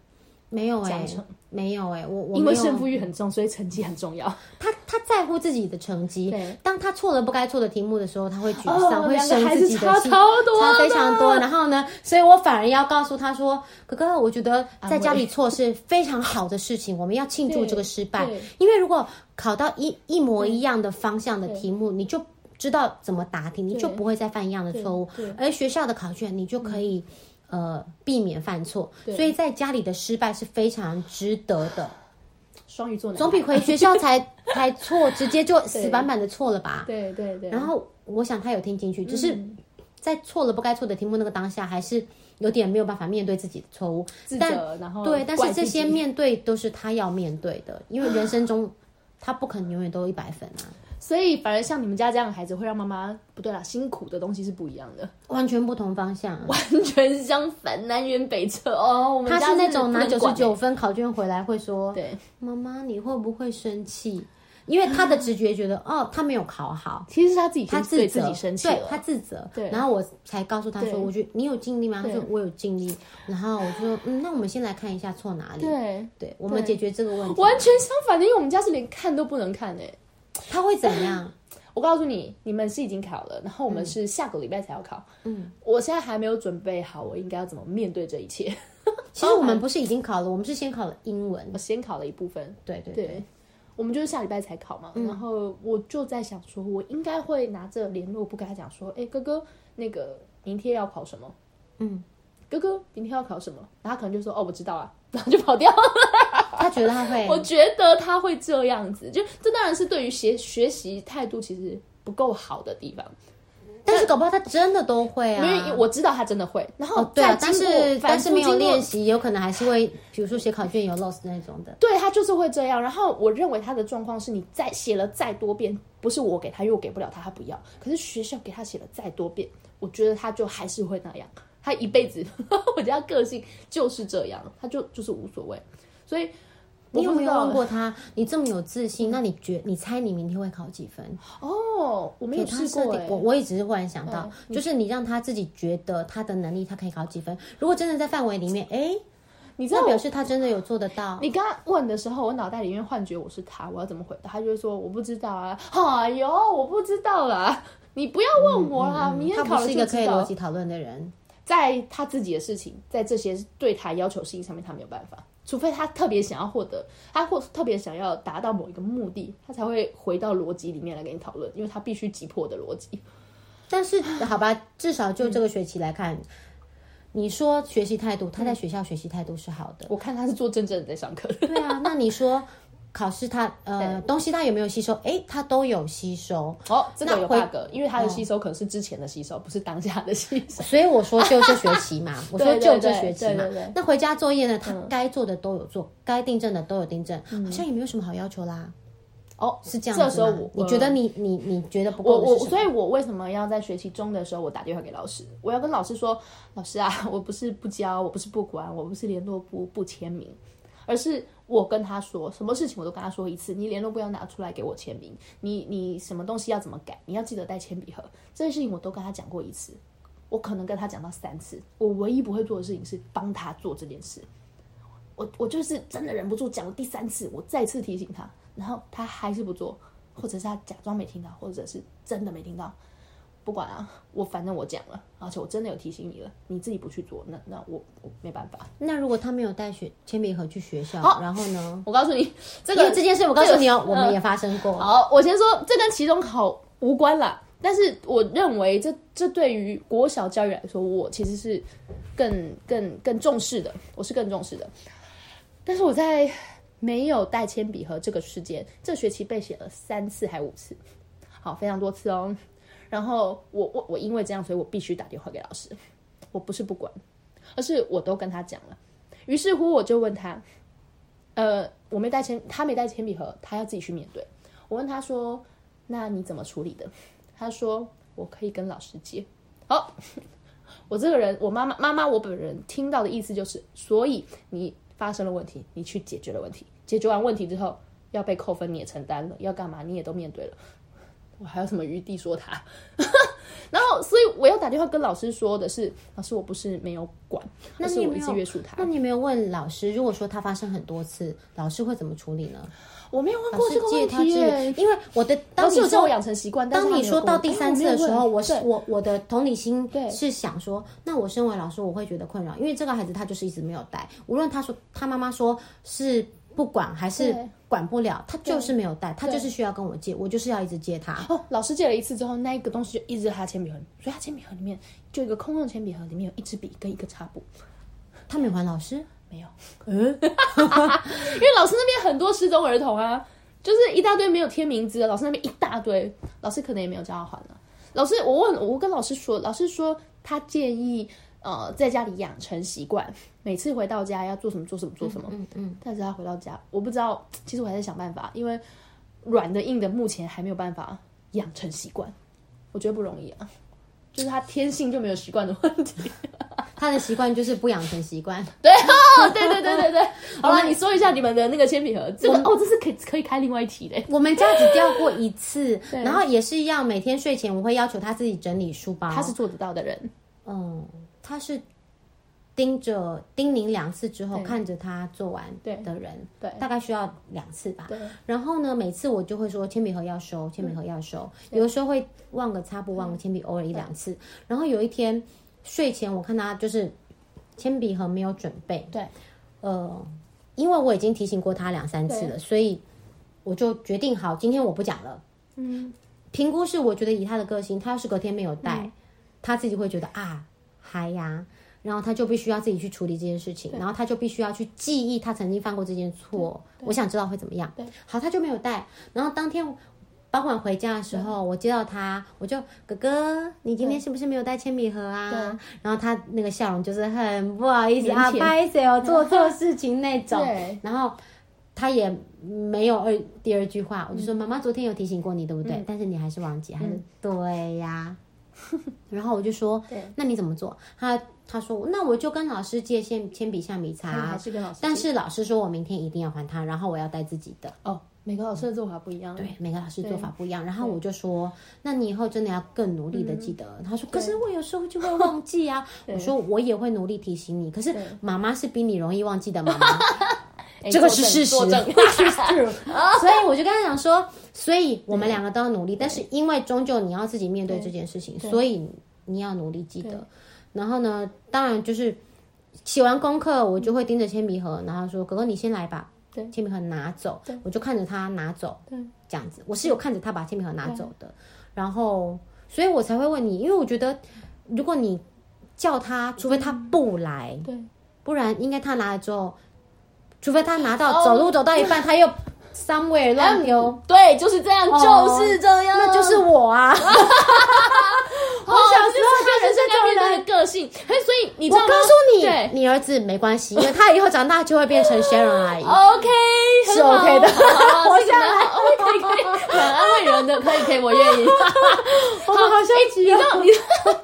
[SPEAKER 1] 没有哎，没有哎，我我
[SPEAKER 2] 因为胜负欲很重，所以成绩很重要。
[SPEAKER 1] 他他在乎自己的成绩，当他错了不该错的题目的时候，他会沮丧，会生自己的气，差非常多。然后呢，所以我反而要告诉他说：“哥哥，我觉得在家里错是非常好的事情，我们要庆祝这个失败。因为如果考到一一模一样的方向的题目，你就知道怎么答题，你就不会再犯一样的错误。而学校的考卷，你就可以。”呃，避免犯错，所以在家里的失败是非常值得的。
[SPEAKER 2] 双鱼座
[SPEAKER 1] 总比回学校才 才错，直接就死板板的错了吧？
[SPEAKER 2] 对对对。
[SPEAKER 1] 然后我想他有听进去，只是在错了不该错的题目那个当下，还是有点没有办法面对自己的错误，
[SPEAKER 2] 自责。然后
[SPEAKER 1] 对，但是这些面对都是他要面对的，因为人生中他不可能永远都一百分啊。
[SPEAKER 2] 所以，反而像你们家这样的孩子，会让妈妈不对啦，辛苦的东西是不一样的，
[SPEAKER 1] 完全不同方向，
[SPEAKER 2] 完全相反，南辕北辙哦。
[SPEAKER 1] 他是那种拿九十九分考卷回来会说：“
[SPEAKER 2] 对，
[SPEAKER 1] 妈妈你会不会生气？”因为他的直觉觉得 哦，他没有考好，
[SPEAKER 2] 其实是他自己
[SPEAKER 1] 他自
[SPEAKER 2] 己自己生气，
[SPEAKER 1] 对他自责。对，然后我才告诉他说：“我觉得你有尽力吗？”他说：“我有尽力。”然后我说：“嗯，那我们先来看一下错哪里。”
[SPEAKER 2] 对，
[SPEAKER 1] 对，我们解决这个问题。
[SPEAKER 2] 完全相反的，因为我们家是连看都不能看诶。
[SPEAKER 1] 他会怎样？
[SPEAKER 2] 我告诉你，你们是已经考了，然后我们是下个礼拜才要考。嗯，我现在还没有准备好，我应该要怎么面对这一切？
[SPEAKER 1] 其实我们不是已经考了，我们是先考了英文，
[SPEAKER 2] 我先考了一部分。
[SPEAKER 1] 对对对，
[SPEAKER 2] 对，我们就是下礼拜才考嘛。嗯、然后我就在想说，我应该会拿着联络簿跟他讲说，哎，哥哥，那个明天要考什么？嗯，哥哥，明天要考什么？然后他可能就说，哦，我知道啊，然后就跑掉了。
[SPEAKER 1] 他觉得他会，
[SPEAKER 2] 我觉得他会这样子，就这当然是对于学学习态度其实不够好的地方，
[SPEAKER 1] 但是搞不好他真的都会啊，
[SPEAKER 2] 因为我知道他真的会。然后
[SPEAKER 1] 对啊，但是但是没有练习，有可能还是会，比如说写考卷有 loss 那种的。
[SPEAKER 2] 对，他就是会这样。然后我认为他的状况是你再写了再多遍，不是我给他，因为我给不了他，他不要。可是学校给他写了再多遍，我觉得他就还是会那样。他一辈子，我觉得他个性就是这样，他就就是无所谓。所以。
[SPEAKER 1] 你有没有问过他？你这么有自信，那你觉你猜你明天会考几分？
[SPEAKER 2] 哦，我没有试过。
[SPEAKER 1] 我我也只是忽然想到，就是你让他自己觉得他的能力，他可以考几分？如果真的在范围里面，哎，你知道表示他真的有做得到。
[SPEAKER 2] 你刚刚问的时候，我脑袋里面幻觉我是他，我要怎么回答？他就会说我不知道啊。哎呦，我不知道啦，你不要问我啦。明天考了就知道。他不是一个可以
[SPEAKER 1] 逻辑讨论的人，
[SPEAKER 2] 在他自己的事情，在这些对他要求事情上面，他没有办法。除非他特别想要获得，他或特别想要达到某一个目的，他才会回到逻辑里面来跟你讨论，因为他必须急迫的逻辑。
[SPEAKER 1] 但是，好吧，至少就这个学期来看，嗯、你说学习态度，他在学校学习态度是好的。
[SPEAKER 2] 我看他是做真正的在上课。
[SPEAKER 1] 对啊，那你说？考试他呃东西他有没有吸收？哎，他都有吸收。
[SPEAKER 2] 哦，这个有 bug，因为他的吸收可能是之前的吸收，不是当下的吸收。
[SPEAKER 1] 所以我说就这学期嘛，我说就这学期嘛。那回家作业呢？他该做的都有做，该订正的都有订正，好像也没有什么好要求啦。哦，是这样。这时候我你觉得你你你觉得不够？
[SPEAKER 2] 我我所以，我为什么要在学期中的时候我打电话给老师？我要跟老师说，老师啊，我不是不教，我不是不管，我不是联络不不签名，而是。我跟他说，什么事情我都跟他说一次。你联络簿要拿出来给我签名，你你什么东西要怎么改，你要记得带铅笔盒。这些事情我都跟他讲过一次，我可能跟他讲到三次。我唯一不会做的事情是帮他做这件事。我我就是真的忍不住讲了第三次，我再次提醒他，然后他还是不做，或者是他假装没听到，或者是真的没听到。不管啊，我反正我讲了，而且我真的有提醒你了，你自己不去做，那那我我没办法。
[SPEAKER 1] 那如果他没有带学铅笔盒去学校，然后呢？
[SPEAKER 2] 我告诉你，这个
[SPEAKER 1] 这件事我告诉你哦，这个、我们也发生过。
[SPEAKER 2] 好，我先说，这跟期中考无关啦。但是我认为这这对于国小教育来说，我其实是更更更重视的，我是更重视的。但是我在没有带铅笔盒这个事件，这学期被写了三次还五次，好，非常多次哦。然后我我我因为这样，所以我必须打电话给老师。我不是不管，而是我都跟他讲了。于是乎，我就问他，呃，我没带铅，他没带铅笔盒，他要自己去面对。我问他说：“那你怎么处理的？”他说：“我可以跟老师借。”好，我这个人，我妈妈妈妈，我本人听到的意思就是，所以你发生了问题，你去解决了问题，解决完问题之后要被扣分，你也承担了，要干嘛你也都面对了。我还有什么余地说他？然后，所以我要打电话跟老师说的是，老师我不是没有管，
[SPEAKER 1] 那
[SPEAKER 2] 是我一直约束他。
[SPEAKER 1] 那你没有问老师，如果说他发生很多次，老师会怎么处理呢？
[SPEAKER 2] 我没有问过这个问题耶，
[SPEAKER 1] 因为我的当你
[SPEAKER 2] 说我养成习惯，
[SPEAKER 1] 当你说到第三次的时候，我是我我的同理心是想说，那我身为老师，我会觉得困扰，因为这个孩子他就是一直没有带，无论他说他妈妈说是不管还是管不了，他就是没有带，他就是需要跟我借，我就是要一直借他。
[SPEAKER 2] 哦，老师借了一次之后，那一个东西就一直在他铅笔盒，所以他铅笔盒里面就一个空用铅笔盒，里面有一支笔跟一个擦布，
[SPEAKER 1] 他没还老师。
[SPEAKER 2] 没有，嗯，因为老师那边很多失踪儿童啊，就是一大堆没有贴名字的，老师那边一大堆，老师可能也没有叫他还了。老师，我问，我跟老师说，老师说他建议呃在家里养成习惯，每次回到家要做什么做什么做什么。嗯嗯。但是他回到家，我不知道，其实我还在想办法，因为软的硬的目前还没有办法养成习惯，我觉得不容易啊，就是他天性就没有习惯的问题。
[SPEAKER 1] 他的习惯就是不养成习惯，
[SPEAKER 2] 对哦，对对对对对。好了，你说一下你们的那个铅笔盒，这个哦，这是可以可以开另外一题的。
[SPEAKER 1] 我们家只掉过一次，然后也是一样每天睡前我会要求他自己整理书包。
[SPEAKER 2] 他是做得到的人，
[SPEAKER 1] 嗯，他是盯着叮咛两次之后看着他做完的人，对，大概需要两次吧。对，然后呢，每次我就会说铅笔盒要收，铅笔盒要收，有的时候会忘个擦布，忘个铅笔，偶尔一两次。然后有一天。睡前我看他就是铅笔盒没有准备，
[SPEAKER 2] 对，
[SPEAKER 1] 呃，因为我已经提醒过他两三次了，所以我就决定好，今天我不讲了。嗯，评估是我觉得以他的个性，他要是隔天没有带，嗯、他自己会觉得啊嗨呀，然后他就必须要自己去处理这件事情，然后他就必须要去记忆他曾经犯过这件错，我想知道会怎么样。对，好，他就没有带，然后当天。傍晚回家的时候，我接到他，我就哥哥，你今天是不是没有带铅笔盒啊？然后他那个笑容就是很不好意思啊，不好意思哦，做错 事情那种。然后他也没有二第二句话，我就说妈妈昨天有提醒过你，对不对？但是你还是忘记，还是对呀。然后我就说，那你怎么做？他他说，那我就跟老师借铅铅笔、橡皮擦，还是跟老师？但是老师说我明天一定要还他，然后我要带自己的哦。
[SPEAKER 2] 每个老师的做法不一样，
[SPEAKER 1] 对，每个老师做法不一样。然后我就说，那你以后真的要更努力的记得。他说，可是我有时候就会忘记啊。我说，我也会努力提醒你。可是妈妈是比你容易忘记的妈妈，这个 是事实。所以我就跟他讲说，所以我们两个都要努力。但是因为终究你要自己面对这件事情，所以你要努力记得。然后呢，当然就是写完功课，我就会盯着铅笔盒，然后说，哥哥你先来吧。铅笔盒拿走，我就看着他拿走，对。这样子，我是有看着他把铅笔盒拿走的，然后，所以我才会问你，因为我觉得，如果你叫他，除非他不来，对，不然应该他拿了之后，除非他拿到走路走到一半，他又 somewhere 乱丢，
[SPEAKER 2] 对，就是这样，哦、就是这样，
[SPEAKER 1] 那就是我啊。
[SPEAKER 2] 我小时候就人生改变的个性，所以你我告诉
[SPEAKER 1] 你，你儿子没关系，因为他以后长大就会变成 Sharon 阿姨。
[SPEAKER 2] OK，
[SPEAKER 1] 是 OK 的，
[SPEAKER 2] 活下来可以可以，很安慰人的，可以可以，我愿意。
[SPEAKER 1] 好，好消息，你知道你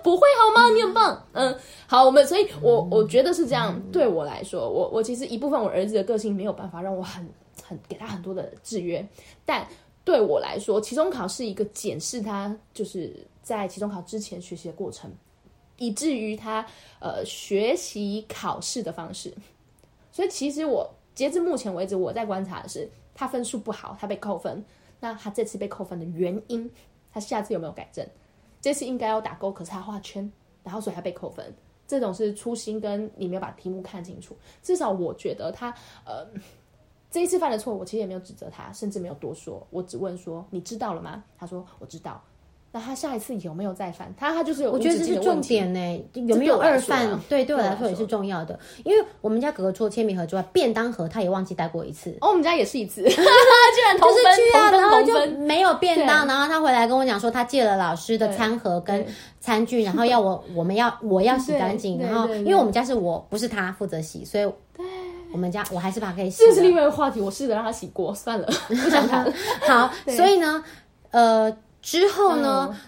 [SPEAKER 2] 不会好吗？你很棒，嗯，好，我们，所以我我觉得是这样。对我来说，我我其实一部分我儿子的个性没有办法让我很很给他很多的制约，但对我来说，期中考是一个检视他就是。在期中考之前学习的过程，以至于他呃学习考试的方式。所以其实我截至目前为止，我在观察的是他分数不好，他被扣分。那他这次被扣分的原因，他下次有没有改正？这次应该要打勾，可是他画圈，然后所以他被扣分。这种是粗心，跟你没有把题目看清楚。至少我觉得他呃 这一次犯的错，我其实也没有指责他，甚至没有多说，我只问说你知道了吗？他说我知道。那他下一次有没有再犯？他他就是有，我觉得这是重点呢。
[SPEAKER 1] 有没有二犯？对，对我来说也是重要的。因为我们家哥哥除了铅笔盒之外，便当盒他也忘记带过一次。
[SPEAKER 2] 哦，我们家也是一次，居然同分，同分，
[SPEAKER 1] 然后就没有便当，然后他回来跟我讲说，他借了老师的餐盒跟餐具，然后要我我们要我要洗干净。然后因为我们家是我不是他负责洗，所以我们家我还是把它可以洗。
[SPEAKER 2] 这是另外一个话题，我试着让他洗过，算了，不想谈。
[SPEAKER 1] 好，所以呢，呃。之后呢，嗯、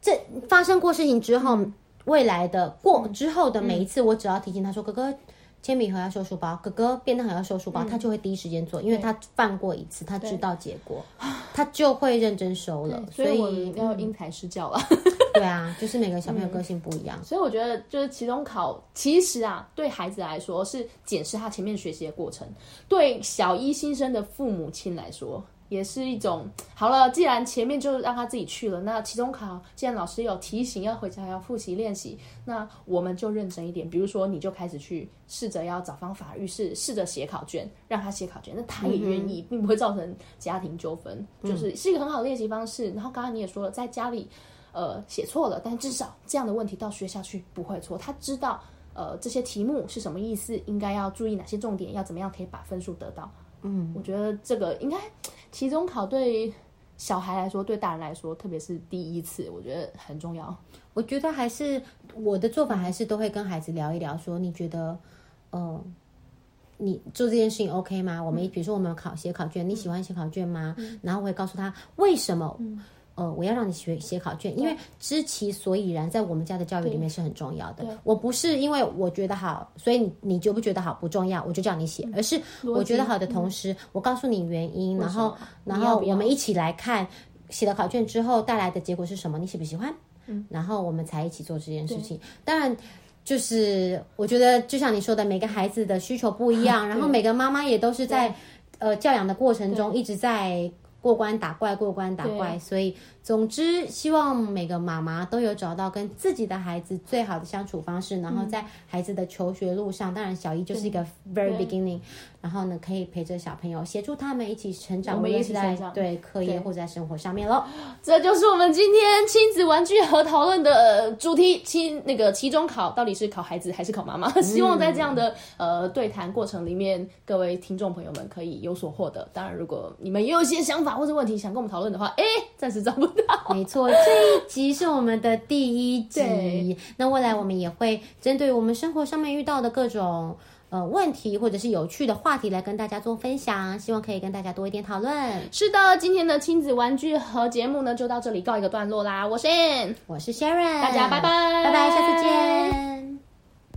[SPEAKER 1] 这发生过事情之后，未来的过之后的每一次，我只要提醒他说：“嗯、哥哥，铅笔盒要收书包，哥哥变得很要收书包。嗯”他就会第一时间做，因为他犯过一次，他知道结果，他就会认真收了。所以，
[SPEAKER 2] 要因材施教了。
[SPEAKER 1] 对啊，就是每个小朋友个性不一样，嗯、
[SPEAKER 2] 所以我觉得就是期中考，其实啊，对孩子来说是检视他前面学习的过程，对小一新生的父母亲来说。也是一种好了，既然前面就让他自己去了，那期中考既然老师有提醒要回家要复习练习，那我们就认真一点。比如说，你就开始去试着要找方法，于是试着写考卷，让他写考卷，那他也愿意，并不会造成家庭纠纷，就是是一个很好的练习方式。然后刚刚你也说了，在家里呃写错了，但至少这样的问题到学校去不会错，他知道呃这些题目是什么意思，应该要注意哪些重点，要怎么样可以把分数得到。嗯，我觉得这个应该。期中考对小孩来说，对大人来说，特别是第一次，我觉得很重要。
[SPEAKER 1] 我觉得还是我的做法，还是都会跟孩子聊一聊，说你觉得，嗯、呃，你做这件事情 OK 吗？我们比如说我们有考写考卷，你喜欢写考卷吗？嗯、然后我会告诉他为什么。嗯呃，我要让你学写考卷，因为知其所以然，在我们家的教育里面是很重要的。我不是因为我觉得好，所以你你觉不觉得好不重要，我就叫你写，嗯、而是我觉得好的同时，嗯、我告诉你原因，然后然后我们一起来看写了考卷之后带来的结果是什么，你喜不喜欢？嗯，然后我们才一起做这件事情。当然，就是我觉得就像你说的，每个孩子的需求不一样，然后每个妈妈也都是在呃教养的过程中一直在。过关打怪，过关打怪，所以总之，希望每个妈妈都有找到跟自己的孩子最好的相处方式，然后在孩子的求学路上，当然小一就是一个 very beginning，然后呢，可以陪着小朋友，协助他们一起成长，
[SPEAKER 2] 我们一起成长，
[SPEAKER 1] 对课业或者在生活上面喽。
[SPEAKER 2] 这就是我们今天亲子玩具盒讨论的主题，期那个期中考到底是考孩子还是考妈妈？希望在这样的呃对谈过程里面，各位听众朋友们可以有所获得。当然，如果你们也有一些想法。或者问题想跟我们讨论的话，哎，暂时找不到。
[SPEAKER 1] 没错，这一集是我们的第一集。那未来我们也会针对我们生活上面遇到的各种呃问题，或者是有趣的话题来跟大家做分享，希望可以跟大家多一点讨论。
[SPEAKER 2] 是的，今天的亲子玩具和节目呢，就到这里告一个段落啦。我是 Ann，
[SPEAKER 1] 我是 Sharon，
[SPEAKER 2] 大家拜拜，
[SPEAKER 1] 拜拜，下次见。